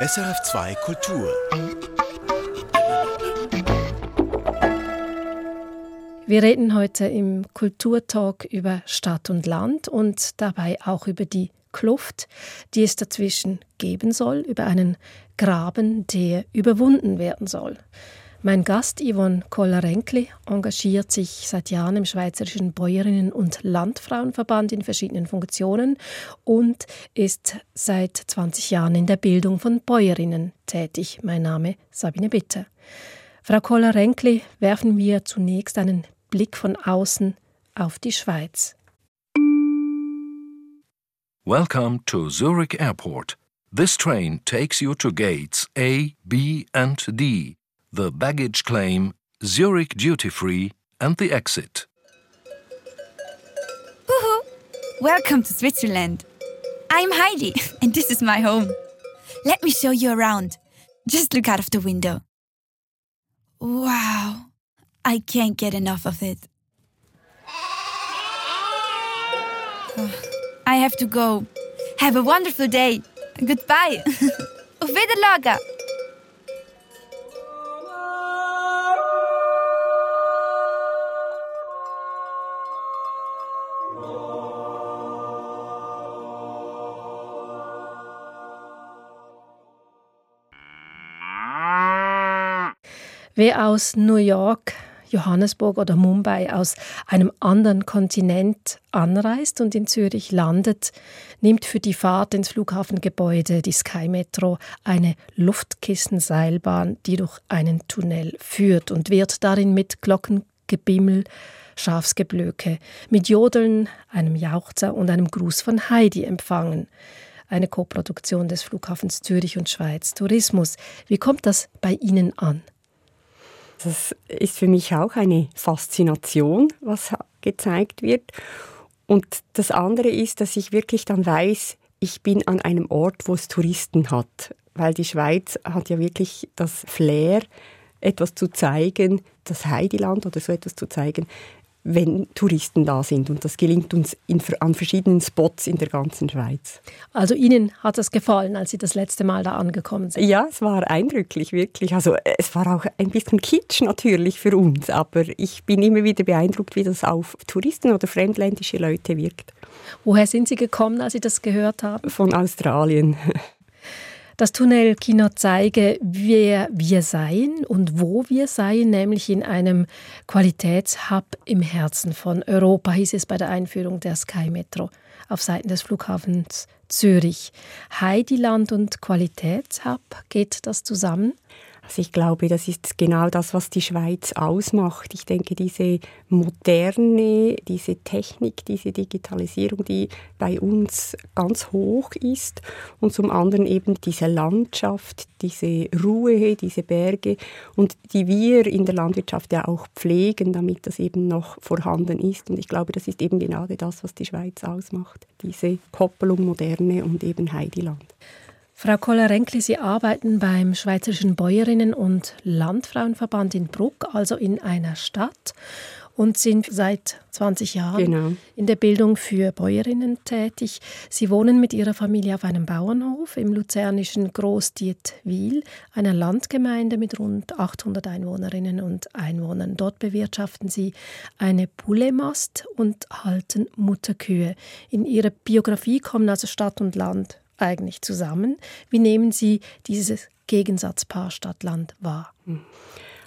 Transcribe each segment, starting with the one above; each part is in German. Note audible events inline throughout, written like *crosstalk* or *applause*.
SRF2 Kultur. Wir reden heute im Kulturtalk über Stadt und Land und dabei auch über die Kluft, die es dazwischen geben soll, über einen Graben, der überwunden werden soll. Mein Gast Yvonne Koller-Renkli engagiert sich seit Jahren im Schweizerischen Bäuerinnen- und Landfrauenverband in verschiedenen Funktionen und ist seit 20 Jahren in der Bildung von Bäuerinnen tätig. Mein Name Sabine Bitter. Frau Koller-Renkli, werfen wir zunächst einen Blick von außen auf die Schweiz. Welcome to Zurich Airport. This train takes you to gates A, B, and D the baggage claim, Zurich duty free, and the exit. Woohoo! Welcome to Switzerland. I'm Heidi, *laughs* and this is my home. Let me show you around. Just look out of the window. Wow, I can't get enough of it. *sighs* I have to go. Have a wonderful day. Goodbye. *laughs* Auf Wiederlager. Wer aus New York, Johannesburg oder Mumbai aus einem anderen Kontinent anreist und in Zürich landet, nimmt für die Fahrt ins Flughafengebäude, die Sky Metro, eine Luftkissenseilbahn, die durch einen Tunnel führt und wird darin mit Glockengebimmel, Schafsgeblöke, mit Jodeln, einem Jauchzer und einem Gruß von Heidi empfangen eine Koproduktion des Flughafens Zürich und Schweiz Tourismus. Wie kommt das bei Ihnen an? Das ist für mich auch eine Faszination, was gezeigt wird. Und das andere ist, dass ich wirklich dann weiß, ich bin an einem Ort, wo es Touristen hat. Weil die Schweiz hat ja wirklich das Flair, etwas zu zeigen, das Heidiland oder so etwas zu zeigen, wenn Touristen da sind. Und das gelingt uns in, an verschiedenen Spots in der ganzen Schweiz. Also Ihnen hat es gefallen, als Sie das letzte Mal da angekommen sind? Ja, es war eindrücklich, wirklich. Also es war auch ein bisschen kitsch natürlich für uns, aber ich bin immer wieder beeindruckt, wie das auf Touristen oder fremdländische Leute wirkt. Woher sind Sie gekommen, als Sie das gehört haben? Von Australien. *laughs* Das Tunnelkino zeige, wer wir seien und wo wir seien, nämlich in einem Qualitätshub im Herzen von Europa, hieß es bei der Einführung der Sky Metro auf Seiten des Flughafens Zürich. Heidiland und Qualitätshub, geht das zusammen? Also ich glaube, das ist genau das, was die Schweiz ausmacht. Ich denke, diese moderne, diese Technik, diese Digitalisierung, die bei uns ganz hoch ist und zum anderen eben diese Landschaft, diese Ruhe, diese Berge und die wir in der Landwirtschaft ja auch pflegen, damit das eben noch vorhanden ist. Und ich glaube, das ist eben genau das, was die Schweiz ausmacht. Diese Koppelung Moderne und eben Heidiland. Frau Koller-Renkli, Sie arbeiten beim Schweizerischen Bäuerinnen- und Landfrauenverband in Bruck, also in einer Stadt, und sind seit 20 Jahren genau. in der Bildung für Bäuerinnen tätig. Sie wohnen mit Ihrer Familie auf einem Bauernhof im luzernischen Großdietwil, einer Landgemeinde mit rund 800 Einwohnerinnen und Einwohnern. Dort bewirtschaften Sie eine Pullemast und halten Mutterkühe. In Ihrer Biografie kommen also Stadt und Land eigentlich zusammen? Wie nehmen Sie dieses Gegensatzpaar Stadt-Land wahr?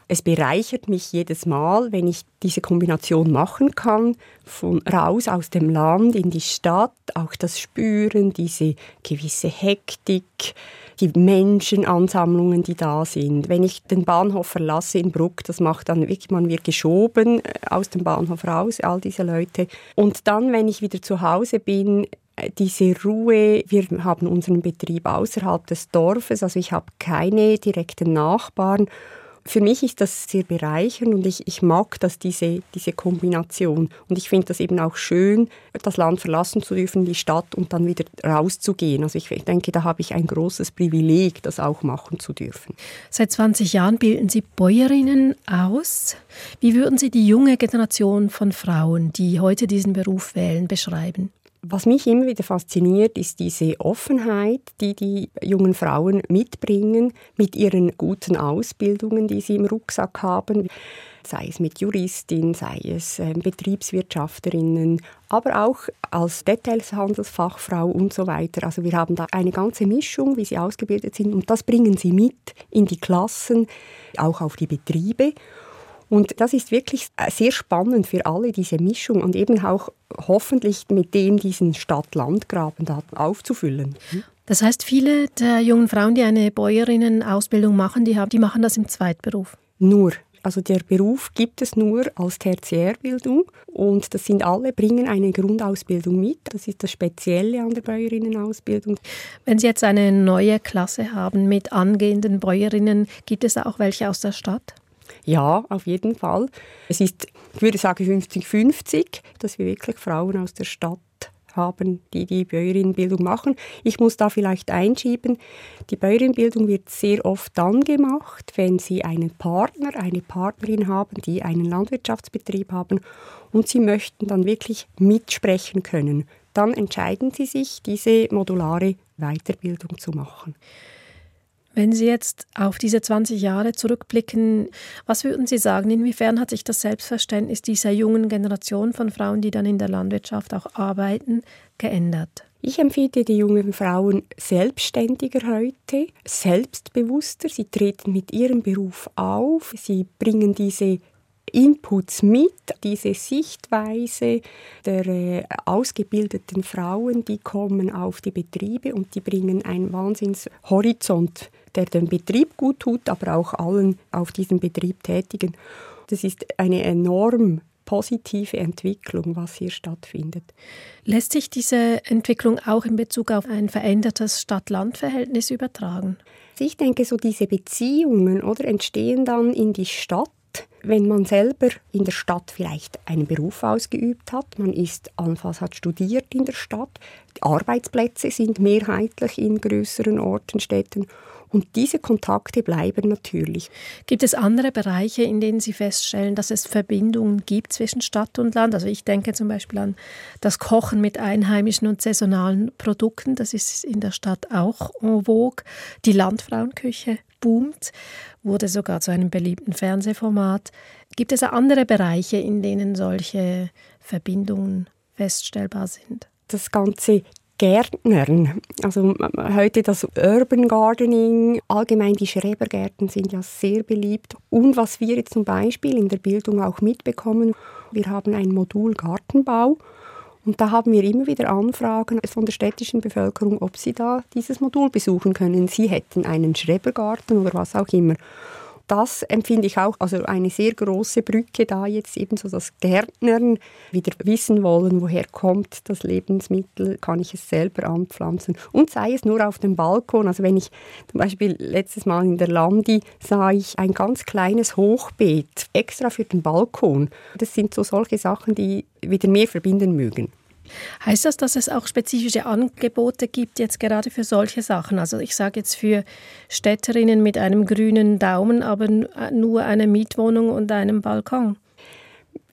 Es bereichert mich jedes Mal, wenn ich diese Kombination machen kann, von raus aus dem Land in die Stadt, auch das Spüren, diese gewisse Hektik, die Menschenansammlungen, die da sind. Wenn ich den Bahnhof verlasse in Bruck, das macht dann wirklich, man wird geschoben äh, aus dem Bahnhof raus, all diese Leute. Und dann, wenn ich wieder zu Hause bin, diese Ruhe, wir haben unseren Betrieb außerhalb des Dorfes, also ich habe keine direkten Nachbarn. Für mich ist das sehr bereichernd und ich, ich mag das, diese, diese Kombination. Und ich finde das eben auch schön, das Land verlassen zu dürfen, die Stadt und dann wieder rauszugehen. Also ich denke, da habe ich ein großes Privileg, das auch machen zu dürfen. Seit 20 Jahren bilden Sie Bäuerinnen aus. Wie würden Sie die junge Generation von Frauen, die heute diesen Beruf wählen, beschreiben? Was mich immer wieder fasziniert, ist diese Offenheit, die die jungen Frauen mitbringen mit ihren guten Ausbildungen, die sie im Rucksack haben sei es mit Juristin, sei es äh, Betriebswirtschafterinnen, aber auch als Detailhandelsfachfrau und so weiter. Also wir haben da eine ganze Mischung, wie sie ausgebildet sind und das bringen sie mit in die Klassen, auch auf die Betriebe. Und das ist wirklich äh, sehr spannend für alle, diese Mischung und eben auch hoffentlich mit dem diesen Stadt-Land-Graben da aufzufüllen. Das heißt, viele der jungen Frauen, die eine Bäuerinnenausbildung machen, die, haben, die machen das im Zweitberuf? Nur. Also der Beruf gibt es nur als Tertiärbildung und das sind alle, bringen eine Grundausbildung mit. Das ist das Spezielle an der Bäuerinnenausbildung. Wenn Sie jetzt eine neue Klasse haben mit angehenden Bäuerinnen, gibt es auch welche aus der Stadt? Ja, auf jeden Fall. Es ist, ich würde sagen, 50-50, dass wir wirklich Frauen aus der Stadt haben, die die Bäuerinnenbildung machen. Ich muss da vielleicht einschieben, die Bäuerinnenbildung wird sehr oft dann gemacht, wenn Sie einen Partner, eine Partnerin haben, die einen Landwirtschaftsbetrieb haben und Sie möchten dann wirklich mitsprechen können. Dann entscheiden Sie sich, diese modulare Weiterbildung zu machen. Wenn Sie jetzt auf diese 20 Jahre zurückblicken, was würden Sie sagen, inwiefern hat sich das Selbstverständnis dieser jungen Generation von Frauen, die dann in der Landwirtschaft auch arbeiten, geändert? Ich empfehle die jungen Frauen selbstständiger heute, selbstbewusster. Sie treten mit ihrem Beruf auf, sie bringen diese Inputs mit, diese Sichtweise der äh, ausgebildeten Frauen, die kommen auf die Betriebe und die bringen einen Wahnsinnshorizont der dem Betrieb gut tut, aber auch allen auf diesem Betrieb tätigen. Das ist eine enorm positive Entwicklung, was hier stattfindet. Lässt sich diese Entwicklung auch in Bezug auf ein verändertes Stadt-Land-Verhältnis übertragen? Ich denke, so diese Beziehungen oder entstehen dann in die Stadt wenn man selber in der Stadt vielleicht einen Beruf ausgeübt hat, man ist allenfalls hat studiert in der Stadt, die Arbeitsplätze sind mehrheitlich in größeren Orten, Städten und diese Kontakte bleiben natürlich. Gibt es andere Bereiche, in denen Sie feststellen, dass es Verbindungen gibt zwischen Stadt und Land? Also ich denke zum Beispiel an das Kochen mit einheimischen und saisonalen Produkten. Das ist in der Stadt auch en vogue. Die Landfrauenküche boomt, wurde sogar zu einem beliebten Fernsehformat. Gibt es andere Bereiche, in denen solche Verbindungen feststellbar sind? Das ganze Gärtnern. Also heute das Urban Gardening, allgemein die Schrebergärten sind ja sehr beliebt. Und was wir jetzt zum Beispiel in der Bildung auch mitbekommen, wir haben ein Modul Gartenbau. Und da haben wir immer wieder Anfragen von der städtischen Bevölkerung, ob sie da dieses Modul besuchen können. Sie hätten einen Schrebergarten oder was auch immer das empfinde ich auch also eine sehr große Brücke da jetzt eben so das Gärtnern wieder wissen wollen, woher kommt das Lebensmittel, kann ich es selber anpflanzen und sei es nur auf dem Balkon. Also wenn ich zum Beispiel letztes Mal in der Landi sah ich ein ganz kleines Hochbeet extra für den Balkon. Das sind so solche Sachen, die wieder mehr verbinden mögen. Heißt das, dass es auch spezifische Angebote gibt jetzt gerade für solche Sachen? Also ich sage jetzt für Städterinnen mit einem grünen Daumen, aber nur eine Mietwohnung und einem Balkon?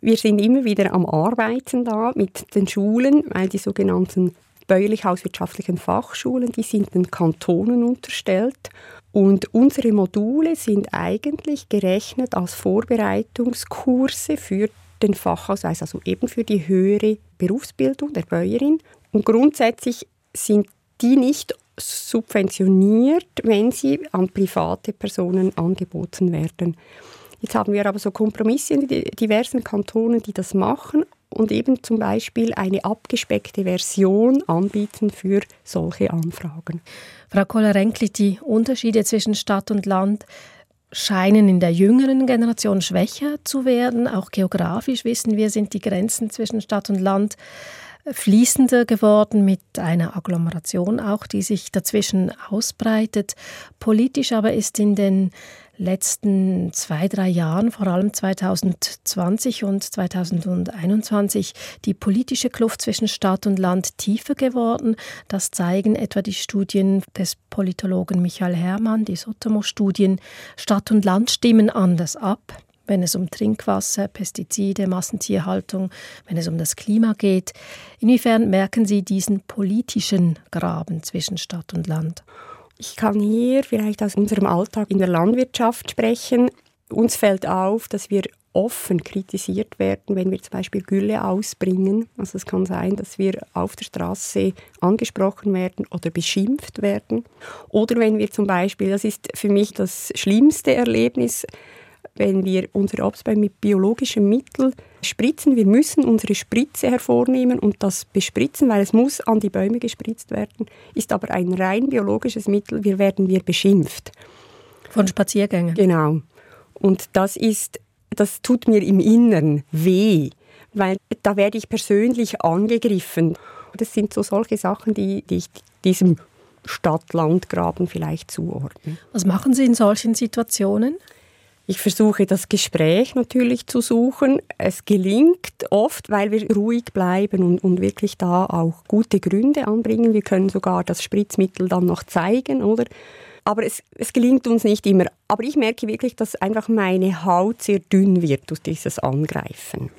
Wir sind immer wieder am Arbeiten da mit den Schulen, weil die sogenannten bäuerlich-hauswirtschaftlichen Fachschulen, die sind den Kantonen unterstellt. Und unsere Module sind eigentlich gerechnet als Vorbereitungskurse für den Fachausweis, also eben für die höhere Berufsbildung der Bäuerin. Und grundsätzlich sind die nicht subventioniert, wenn sie an private Personen angeboten werden. Jetzt haben wir aber so Kompromisse in diversen Kantonen, die das machen und eben zum Beispiel eine abgespeckte Version anbieten für solche Anfragen. Frau Kohler-Renkli, die Unterschiede zwischen Stadt und Land scheinen in der jüngeren Generation schwächer zu werden. Auch geografisch wissen wir, sind die Grenzen zwischen Stadt und Land fließender geworden mit einer Agglomeration auch, die sich dazwischen ausbreitet. Politisch aber ist in den letzten zwei, drei Jahren, vor allem 2020 und 2021, die politische Kluft zwischen Stadt und Land tiefer geworden. Das zeigen etwa die Studien des Politologen Michael Herrmann, die Sotomo-Studien. Stadt und Land stimmen anders ab. wenn es um Trinkwasser, Pestizide, Massentierhaltung, wenn es um das Klima geht. Inwiefern merken Sie diesen politischen Graben zwischen Stadt und Land? Ich kann hier vielleicht aus unserem Alltag in der Landwirtschaft sprechen. Uns fällt auf, dass wir offen kritisiert werden, wenn wir zum Beispiel Gülle ausbringen. Also es kann sein, dass wir auf der Straße angesprochen werden oder beschimpft werden. Oder wenn wir zum Beispiel, das ist für mich das schlimmste Erlebnis, wenn wir unsere Obstbäume mit biologischen Mitteln spritzen. Wir müssen unsere Spritze hervornehmen und das bespritzen, weil es muss an die Bäume gespritzt werden, ist aber ein rein biologisches Mittel. Wir werden wir beschimpft. Von Spaziergängen. Genau. Und das ist, das tut mir im Inneren weh, weil da werde ich persönlich angegriffen. Das sind so solche Sachen, die, die ich diesem Stadt-Land-Graben vielleicht zuordne. Was machen Sie in solchen Situationen? Ich versuche das Gespräch natürlich zu suchen. Es gelingt oft, weil wir ruhig bleiben und, und, wirklich da auch gute Gründe anbringen. Wir können sogar das Spritzmittel dann noch zeigen, oder? Aber es, es gelingt uns nicht immer. Aber ich merke wirklich, dass einfach meine Haut sehr dünn wird durch dieses Angreifen.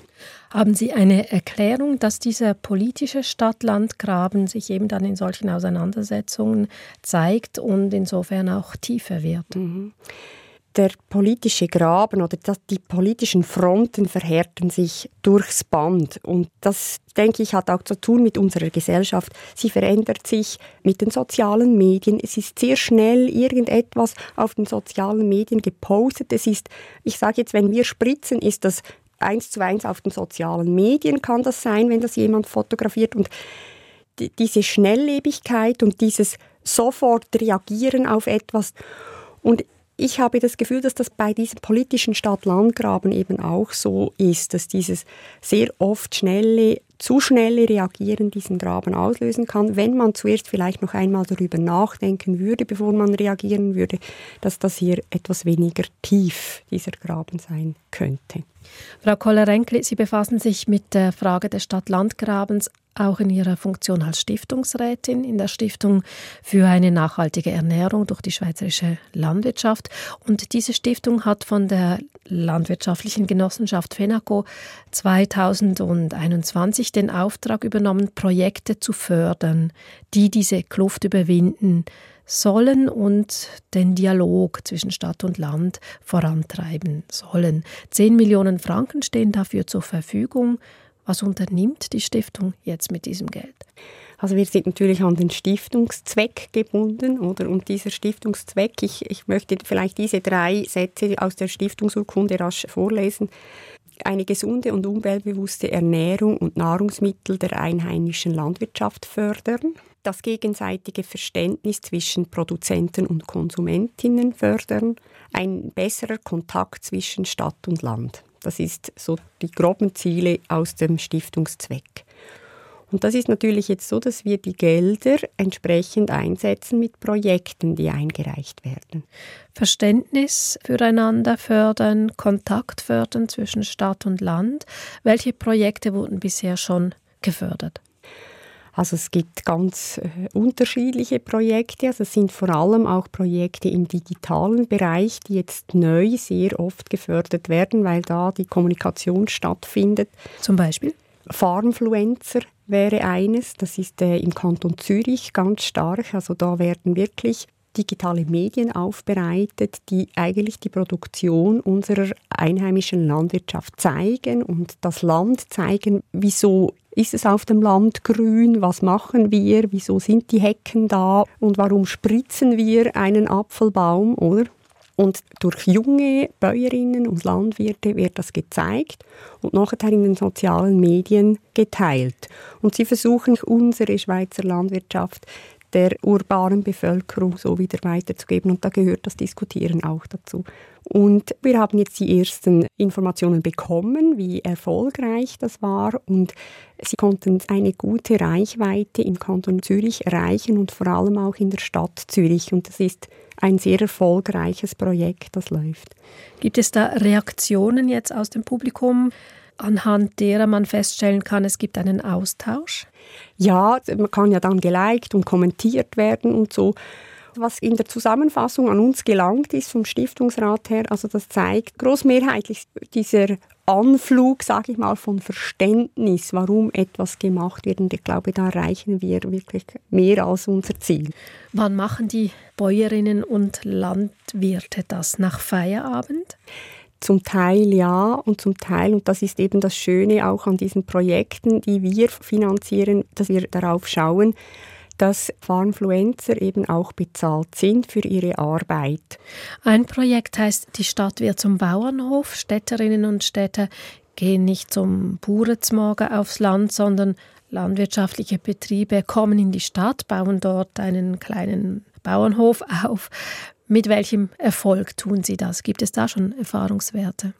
Haben Sie eine Erklärung, dass dieser politische Stadt-Land-Graben sich eben dann in solchen Auseinandersetzungen zeigt und insofern auch tiefer wird? Mhm der politische Graben oder die politischen Fronten verhärten sich durchs Band. Und das, denke ich, hat auch zu tun mit unserer Gesellschaft. Sie verändert sich mit den sozialen Medien. Es ist sehr schnell irgendetwas auf den sozialen Medien gepostet. Es ist, ich sage jetzt, wenn wir spritzen, ist das eins zu eins auf den sozialen Medien kann das sein, wenn das jemand fotografiert. Und diese Schnelllebigkeit und dieses sofort reagieren auf etwas. Und ich habe das Gefühl, dass das bei diesem politischen Stadt-Land-Graben eben auch so ist, dass dieses sehr oft schnelle, zu schnelle Reagieren diesen Graben auslösen kann, wenn man zuerst vielleicht noch einmal darüber nachdenken würde, bevor man reagieren würde, dass das hier etwas weniger tief dieser Graben sein könnte. Frau Koller-Renkli, Sie befassen sich mit der Frage des Stadt-Land-Grabens auch in Ihrer Funktion als Stiftungsrätin in der Stiftung für eine nachhaltige Ernährung durch die Schweizerische Landwirtschaft. Und diese Stiftung hat von der Landwirtschaftlichen Genossenschaft FENACO 2021 den Auftrag übernommen, Projekte zu fördern, die diese Kluft überwinden sollen und den Dialog zwischen Stadt und Land vorantreiben sollen. Zehn Millionen Franken stehen dafür zur Verfügung. Was unternimmt die Stiftung jetzt mit diesem Geld? Also wir sind natürlich an den Stiftungszweck gebunden, oder? Und dieser Stiftungszweck, ich, ich möchte vielleicht diese drei Sätze aus der Stiftungsurkunde rasch vorlesen. Eine gesunde und umweltbewusste Ernährung und Nahrungsmittel der einheimischen Landwirtschaft fördern. Das gegenseitige Verständnis zwischen Produzenten und Konsumentinnen fördern. Ein besserer Kontakt zwischen Stadt und Land. Das ist so die groben Ziele aus dem Stiftungszweck. Und das ist natürlich jetzt so, dass wir die Gelder entsprechend einsetzen mit Projekten, die eingereicht werden. Verständnis füreinander fördern, Kontakt fördern zwischen Stadt und Land. Welche Projekte wurden bisher schon gefördert? Also es gibt ganz äh, unterschiedliche Projekte. Also es sind vor allem auch Projekte im digitalen Bereich, die jetzt neu sehr oft gefördert werden, weil da die Kommunikation stattfindet. Zum Beispiel? Farmfluencer wäre eines. Das ist äh, im Kanton Zürich ganz stark. Also da werden wirklich digitale Medien aufbereitet, die eigentlich die Produktion unserer einheimischen Landwirtschaft zeigen und das Land zeigen, wieso ist es auf dem Land grün? Was machen wir? Wieso sind die Hecken da? Und warum spritzen wir einen Apfelbaum, oder? Und durch junge Bäuerinnen und Landwirte wird das gezeigt und nachher in den sozialen Medien geteilt. Und sie versuchen unsere Schweizer Landwirtschaft der urbanen Bevölkerung so wieder weiterzugeben. Und da gehört das Diskutieren auch dazu. Und wir haben jetzt die ersten Informationen bekommen, wie erfolgreich das war. Und sie konnten eine gute Reichweite im Kanton Zürich erreichen und vor allem auch in der Stadt Zürich. Und das ist ein sehr erfolgreiches Projekt, das läuft. Gibt es da Reaktionen jetzt aus dem Publikum? Anhand derer man feststellen kann, es gibt einen Austausch? Ja, man kann ja dann geliked und kommentiert werden und so. Was in der Zusammenfassung an uns gelangt ist vom Stiftungsrat her, also das zeigt großmehrheitlich dieser Anflug, sage ich mal, von Verständnis, warum etwas gemacht wird. Und ich glaube, da erreichen wir wirklich mehr als unser Ziel. Wann machen die Bäuerinnen und Landwirte das? Nach Feierabend? Zum Teil ja und zum Teil, und das ist eben das Schöne auch an diesen Projekten, die wir finanzieren, dass wir darauf schauen, dass Farmfluencer eben auch bezahlt sind für ihre Arbeit. Ein Projekt heißt, die Stadt wird zum Bauernhof. Städterinnen und Städter gehen nicht zum Bauernzmorgen aufs Land, sondern landwirtschaftliche Betriebe kommen in die Stadt, bauen dort einen kleinen Bauernhof auf. Mit welchem Erfolg tun Sie das? Gibt es da schon Erfahrungswerte?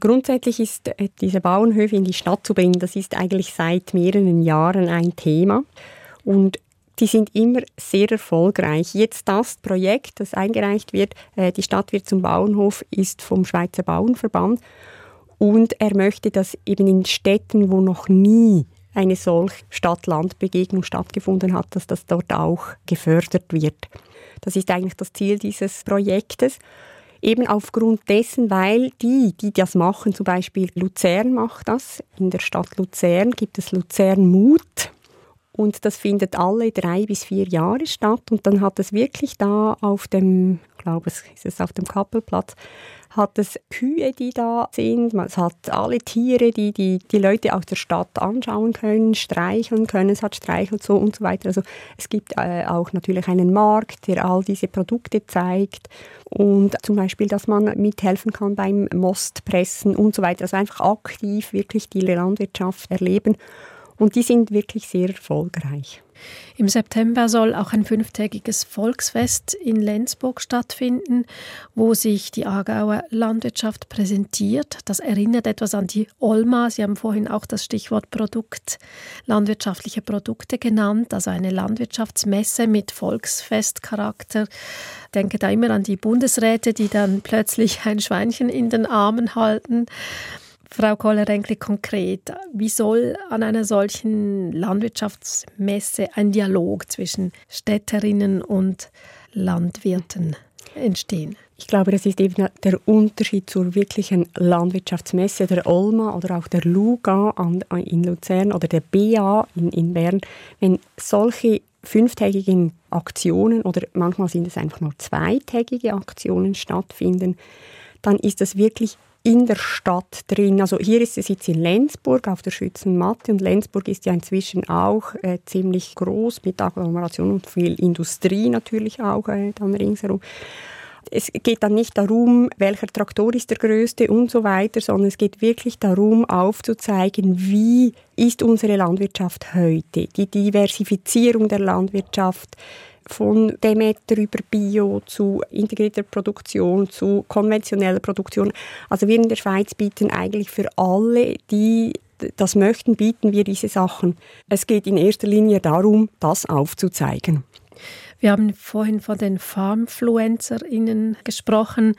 Grundsätzlich ist äh, diese Bauernhöfe in die Stadt zu bringen, das ist eigentlich seit mehreren Jahren ein Thema. Und die sind immer sehr erfolgreich. Jetzt das Projekt, das eingereicht wird, äh, die Stadt wird zum Bauernhof, ist vom Schweizer Bauernverband. Und er möchte, dass eben in Städten, wo noch nie eine solche Stadt-Land-Begegnung stattgefunden hat, dass das dort auch gefördert wird. Das ist eigentlich das Ziel dieses Projektes. Eben aufgrund dessen, weil die, die das machen, zum Beispiel Luzern macht das, in der Stadt Luzern gibt es Luzern Mut, und das findet alle drei bis vier Jahre statt. Und dann hat es wirklich da auf dem, glaube, es ist auf dem Kappelplatz, hat es Kühe, die da sind. Es hat alle Tiere, die, die die Leute aus der Stadt anschauen können, streicheln können. Es hat Streichelzoo und so weiter. Also es gibt äh, auch natürlich einen Markt, der all diese Produkte zeigt. Und zum Beispiel, dass man mithelfen kann beim Mostpressen und so weiter. Also einfach aktiv wirklich die Landwirtschaft erleben. Und die sind wirklich sehr erfolgreich. Im September soll auch ein fünftägiges Volksfest in Lenzburg stattfinden, wo sich die Aargauer Landwirtschaft präsentiert. Das erinnert etwas an die Olma. Sie haben vorhin auch das Stichwort Produkt, landwirtschaftliche Produkte genannt, also eine Landwirtschaftsmesse mit Volksfestcharakter. Ich denke da immer an die Bundesräte, die dann plötzlich ein Schweinchen in den Armen halten. Frau Kohler-Renkli, konkret, wie soll an einer solchen Landwirtschaftsmesse ein Dialog zwischen Städterinnen und Landwirten entstehen? Ich glaube, das ist eben der Unterschied zur wirklichen Landwirtschaftsmesse der Olma oder auch der Luga in Luzern oder der BA in, in Bern. Wenn solche fünftägigen Aktionen oder manchmal sind es einfach nur zweitägige Aktionen stattfinden, dann ist das wirklich in der Stadt drin. Also hier ist es jetzt in Lenzburg auf der Schützenmatte und Lenzburg ist ja inzwischen auch äh, ziemlich groß mit Agglomeration und viel Industrie natürlich auch äh, dann ringsherum. Es geht dann nicht darum, welcher Traktor ist der größte und so weiter, sondern es geht wirklich darum, aufzuzeigen, wie ist unsere Landwirtschaft heute, die Diversifizierung der Landwirtschaft, von Demeter über Bio zu integrierter Produktion, zu konventioneller Produktion. Also wir in der Schweiz bieten eigentlich für alle, die das möchten, bieten wir diese Sachen. Es geht in erster Linie darum, das aufzuzeigen. Wir haben vorhin von den FarmfluencerInnen gesprochen.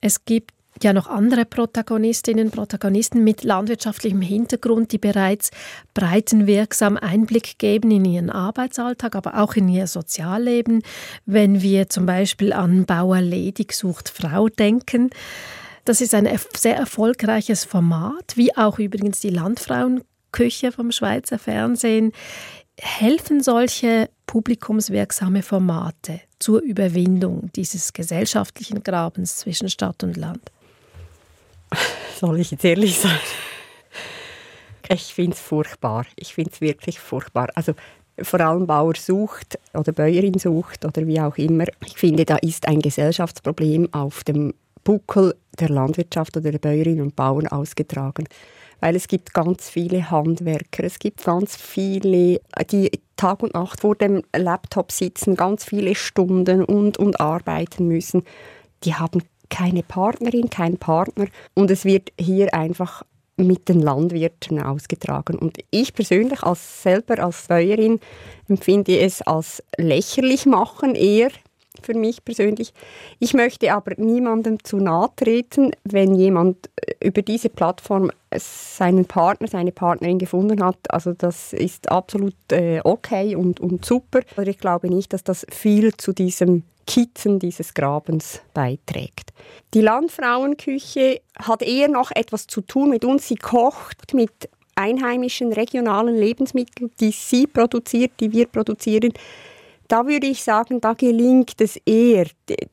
Es gibt ja noch andere Protagonistinnen Protagonisten mit landwirtschaftlichem Hintergrund, die bereits breitenwirksam Einblick geben in ihren Arbeitsalltag, aber auch in ihr Sozialleben. Wenn wir zum Beispiel an Bauer Ledig sucht Frau denken, das ist ein sehr erfolgreiches Format, wie auch übrigens die Landfrauenküche vom Schweizer Fernsehen. Helfen solche publikumswirksame Formate zur Überwindung dieses gesellschaftlichen Grabens zwischen Stadt und Land? Soll ich jetzt ehrlich sein? Ich finde es furchtbar. Ich finde es wirklich furchtbar. Also vor allem Bauer sucht oder Bäuerin sucht oder wie auch immer. Ich finde, da ist ein Gesellschaftsproblem auf dem Buckel der Landwirtschaft oder der Bäuerinnen und Bauern ausgetragen. Weil es gibt ganz viele Handwerker, es gibt ganz viele, die Tag und Nacht vor dem Laptop sitzen, ganz viele Stunden und, und arbeiten müssen. Die haben keine Partnerin, kein Partner und es wird hier einfach mit den Landwirten ausgetragen. Und ich persönlich als selber als Bäuerin empfinde es als lächerlich machen eher für mich persönlich. Ich möchte aber niemandem zu nahe treten, wenn jemand über diese Plattform seinen Partner, seine Partnerin gefunden hat. Also das ist absolut äh, okay und, und super. Aber ich glaube nicht, dass das viel zu diesem Kitzen dieses Grabens beiträgt. Die Landfrauenküche hat eher noch etwas zu tun mit uns. Sie kocht mit einheimischen regionalen Lebensmitteln, die sie produziert, die wir produzieren da würde ich sagen, da gelingt es eher,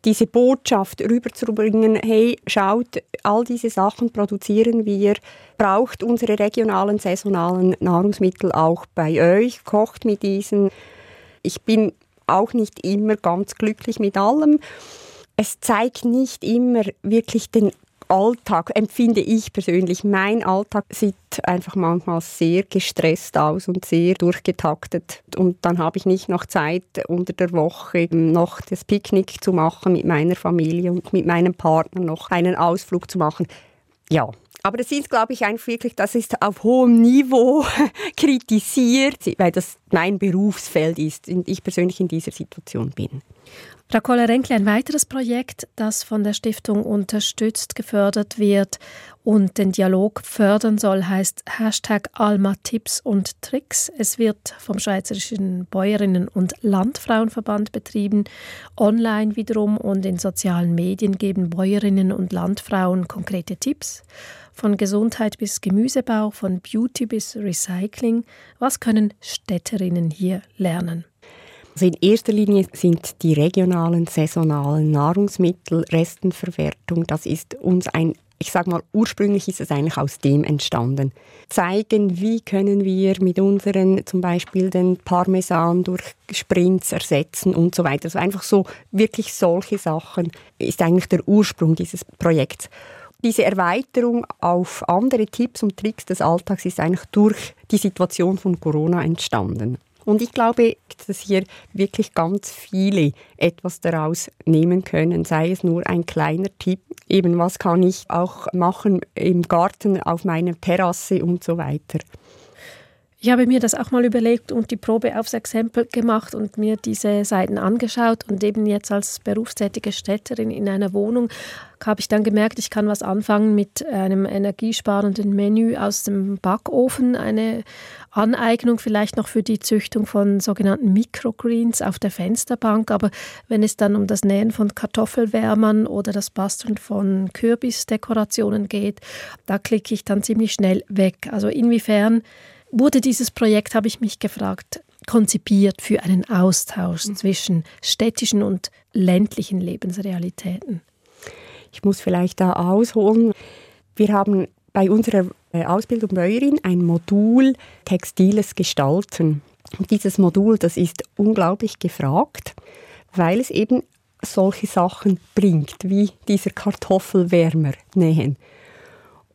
diese Botschaft rüberzubringen, hey, schaut, all diese Sachen produzieren wir, braucht unsere regionalen, saisonalen Nahrungsmittel auch bei euch, kocht mit diesen. Ich bin auch nicht immer ganz glücklich mit allem. Es zeigt nicht immer wirklich den Alltag empfinde ich persönlich. Mein Alltag sieht einfach manchmal sehr gestresst aus und sehr durchgetaktet. Und dann habe ich nicht noch Zeit, unter der Woche noch das Picknick zu machen mit meiner Familie und mit meinem Partner noch einen Ausflug zu machen. Ja, aber das ist, glaube ich, einfach wirklich, das ist auf hohem Niveau *laughs* kritisiert, weil das mein Berufsfeld ist und ich persönlich in dieser Situation bin. Frau Kohler-Renkle, ein weiteres Projekt, das von der Stiftung unterstützt, gefördert wird und den Dialog fördern soll, heißt Hashtag Alma Tipps und Tricks. Es wird vom Schweizerischen Bäuerinnen- und Landfrauenverband betrieben. Online wiederum und in sozialen Medien geben Bäuerinnen und Landfrauen konkrete Tipps. Von Gesundheit bis Gemüsebau, von Beauty bis Recycling. Was können Städterinnen hier lernen? Also in erster Linie sind die regionalen, saisonalen Nahrungsmittel, Restenverwertung, das ist uns ein ich sage mal, ursprünglich ist es eigentlich aus dem entstanden. Zeigen, wie können wir mit unseren, zum Beispiel den Parmesan durch Sprints ersetzen und so weiter. Also einfach so, wirklich solche Sachen ist eigentlich der Ursprung dieses Projekts. Diese Erweiterung auf andere Tipps und Tricks des Alltags ist eigentlich durch die Situation von Corona entstanden. Und ich glaube, dass hier wirklich ganz viele etwas daraus nehmen können, sei es nur ein kleiner Tipp, eben was kann ich auch machen im Garten, auf meiner Terrasse und so weiter. Ich habe mir das auch mal überlegt und die Probe aufs Exempel gemacht und mir diese Seiten angeschaut und eben jetzt als berufstätige Städterin in einer Wohnung habe ich dann gemerkt, ich kann was anfangen mit einem energiesparenden Menü aus dem Backofen, eine Aneignung vielleicht noch für die Züchtung von sogenannten Microgreens auf der Fensterbank, aber wenn es dann um das Nähen von Kartoffelwärmern oder das Basteln von Kürbisdekorationen geht, da klicke ich dann ziemlich schnell weg. Also inwiefern wurde dieses Projekt, habe ich mich gefragt, konzipiert für einen Austausch mhm. zwischen städtischen und ländlichen Lebensrealitäten? Ich muss vielleicht da ausholen. Wir haben bei unserer äh, Ausbildung Bäuerin ein Modul Textiles Gestalten. Und dieses Modul, das ist unglaublich gefragt, weil es eben solche Sachen bringt, wie dieser Kartoffelwärmer nähen.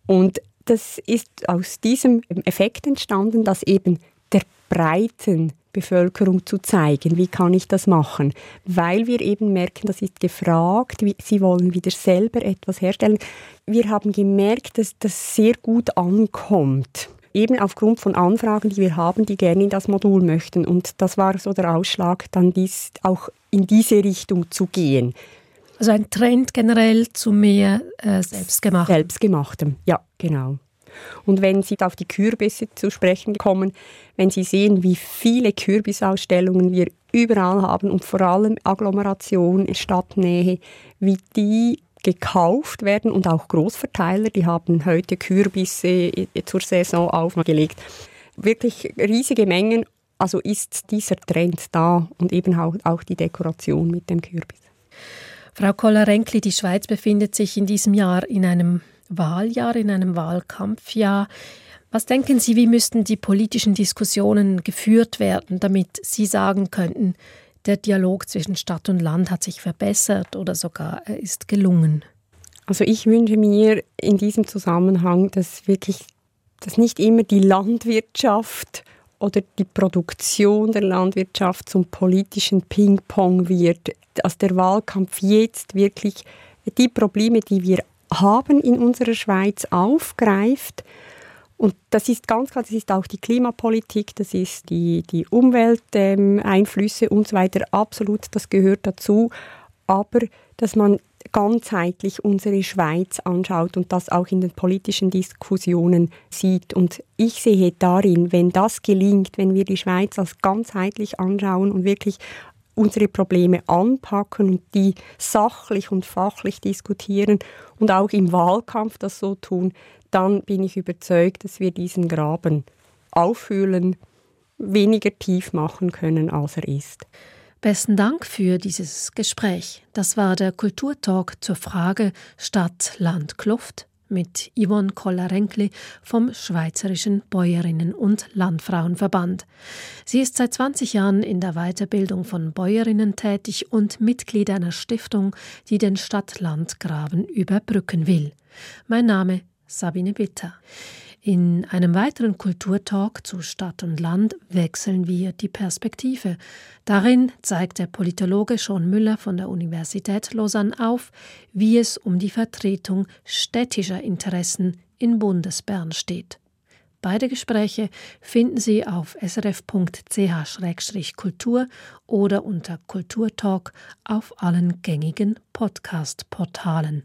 Und das ist aus diesem Effekt entstanden, dass eben der breiten Bevölkerung zu zeigen, wie kann ich das machen, weil wir eben merken, das ist gefragt, sie wollen wieder selber etwas herstellen. Wir haben gemerkt, dass das sehr gut ankommt eben aufgrund von Anfragen, die wir haben, die gerne in das Modul möchten. Und das war so der Ausschlag, dann dies auch in diese Richtung zu gehen. Also ein Trend generell zu mehr äh, Selbstgemachtem. Selbstgemachtem, ja, genau. Und wenn Sie auf die Kürbisse zu sprechen kommen, wenn Sie sehen, wie viele Kürbisausstellungen wir überall haben und vor allem Agglomeration, Stadtnähe, wie die gekauft werden und auch Großverteiler, die haben heute Kürbisse zur Saison aufgelegt. Wirklich riesige Mengen, also ist dieser Trend da und eben auch, auch die Dekoration mit dem Kürbis. Frau Koller-Renkli, die Schweiz befindet sich in diesem Jahr in einem Wahljahr, in einem Wahlkampfjahr. Was denken Sie, wie müssten die politischen Diskussionen geführt werden, damit Sie sagen könnten, der Dialog zwischen Stadt und Land hat sich verbessert oder sogar er ist gelungen? Also ich wünsche mir in diesem Zusammenhang, dass wirklich, dass nicht immer die Landwirtschaft oder die Produktion der Landwirtschaft zum politischen Ping-Pong wird, dass der Wahlkampf jetzt wirklich die Probleme, die wir haben in unserer Schweiz aufgreift. Und das ist ganz klar, das ist auch die Klimapolitik, das ist die, die Umwelteinflüsse ähm, und so weiter, absolut, das gehört dazu. Aber dass man ganzheitlich unsere Schweiz anschaut und das auch in den politischen Diskussionen sieht. Und ich sehe darin, wenn das gelingt, wenn wir die Schweiz als ganzheitlich anschauen und wirklich unsere Probleme anpacken und die sachlich und fachlich diskutieren und auch im Wahlkampf das so tun, dann bin ich überzeugt, dass wir diesen Graben auffüllen, weniger tief machen können, als er ist. Besten Dank für dieses Gespräch. Das war der Kulturtalk zur Frage Stadt, Land, Kluft mit Yvonne Koller-Renkli vom Schweizerischen Bäuerinnen- und Landfrauenverband. Sie ist seit 20 Jahren in der Weiterbildung von Bäuerinnen tätig und Mitglied einer Stiftung, die den Stadt-Land-Graben überbrücken will. Mein Name Sabine Bitter. In einem weiteren Kulturtalk zu Stadt und Land wechseln wir die Perspektive. Darin zeigt der Politologe Sean Müller von der Universität Lausanne auf, wie es um die Vertretung städtischer Interessen in Bundesbern steht. Beide Gespräche finden Sie auf srf.ch-kultur oder unter Kulturtalk auf allen gängigen Podcast-Portalen.